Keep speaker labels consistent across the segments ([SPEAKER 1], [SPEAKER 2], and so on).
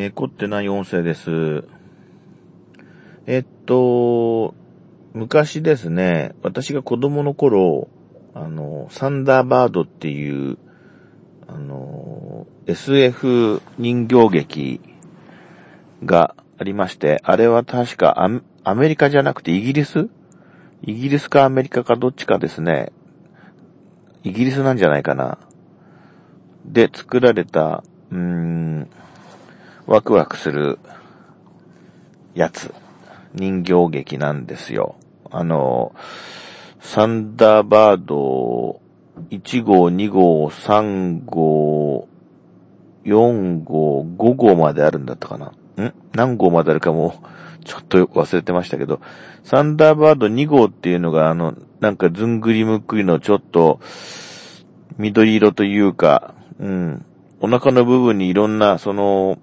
[SPEAKER 1] えー、凝ってない音声です。えっと、昔ですね、私が子供の頃、あの、サンダーバードっていう、あの、SF 人形劇がありまして、あれは確かアアメリカじゃなくてイギリス？イギリスかアメリカかどっちかですね。イギリスなんじゃないかな。で作られた、うーん、ワクワクするやつ。人形劇なんですよ。あの、サンダーバード1号、2号、3号、4号、5号まであるんだったかな。ん？何号まであるかも、ちょっと忘れてましたけど、サンダーバード2号っていうのが、あの、なんかずんぐりむっくりのちょっと、緑色というか、うん、お腹の部分にいろんな、その、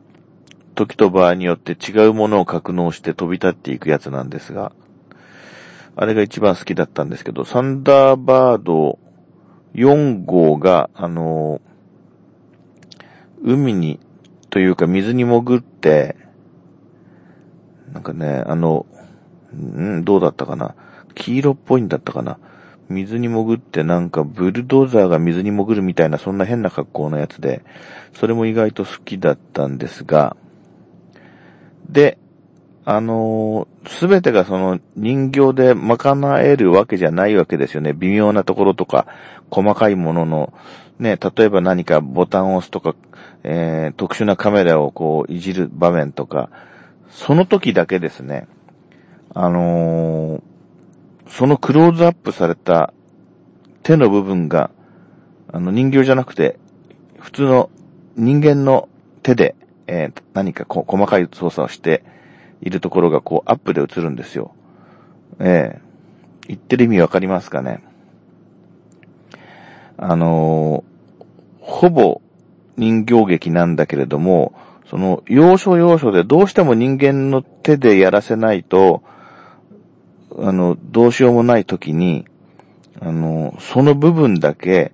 [SPEAKER 1] 時と場合によって違うものを格納して飛び立っていくやつなんですが、あれが一番好きだったんですけど、サンダーバード4号が、あの、海に、というか水に潜って、なんかね、あの、んどうだったかな。黄色っぽいんだったかな。水に潜ってなんかブルドーザーが水に潜るみたいなそんな変な格好のやつで、それも意外と好きだったんですが、で、あのすべてがその人形で賄えるわけじゃないわけですよね。微妙なところとか、細かいものの、ね、例えば何かボタンを押すとか、えー、特殊なカメラをこういじる場面とか、その時だけですね、あのーそのクローズアップされた手の部分が、あの人形じゃなくて、普通の人間の手で、えー何かこう細かい操作をしているところがこうアップで映るんですよ。ええ言ってる意味わかりますかね？あのーほぼ人形劇なんだけれども、その要所要所でどうしても人間の手でやらせないと、あの、どうしようもない時に、あの、その部分だけ、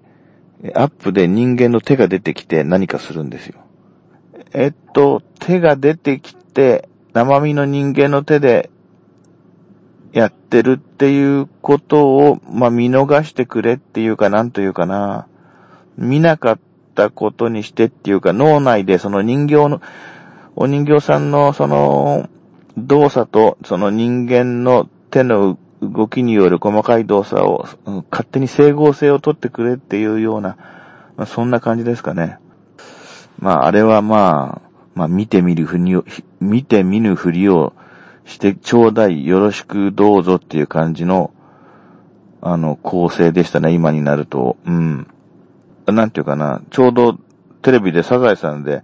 [SPEAKER 1] アップで人間の手が出てきて何かするんですよ。えっと、手が出てきて、生身の人間の手でやってるっていうことを、まあ、見逃してくれっていうか、なんというかな。見なかったことにしてっていうか、脳内でその人形の、お人形さんのその動作とその人間の手の動きによる細かい動作を、勝手に整合性を取ってくれっていうような、まあ、そんな感じですかね。まあ、あれはまあ、まあ、見てみるふりを、見て見ぬふりをしてちょうだい、よろしくどうぞっていう感じの、あの、構成でしたね、今になると。うん。なんていうかな、ちょうどテレビでサザエさんで、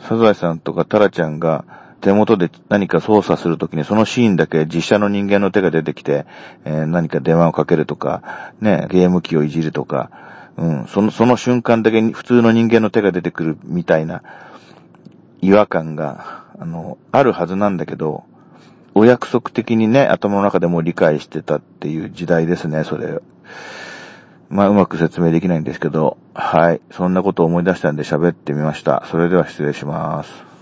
[SPEAKER 1] サザエさんとかタラちゃんが手元で何か操作するときにそのシーンだけ実写の人間の手が出てきて、えー何か電話をかけるとか、ね、ゲーム機をいじるとか、うん、その、その瞬間だけに普通の人間の手が出てくるみたいな違和感が、あの、あるはずなんだけど、お約束的にね、頭の中でも理解してたっていう時代ですね、それ。まあ、うまく説明できないんですけど、はい。そんなことを思い出したんで喋ってみました。それでは失礼します。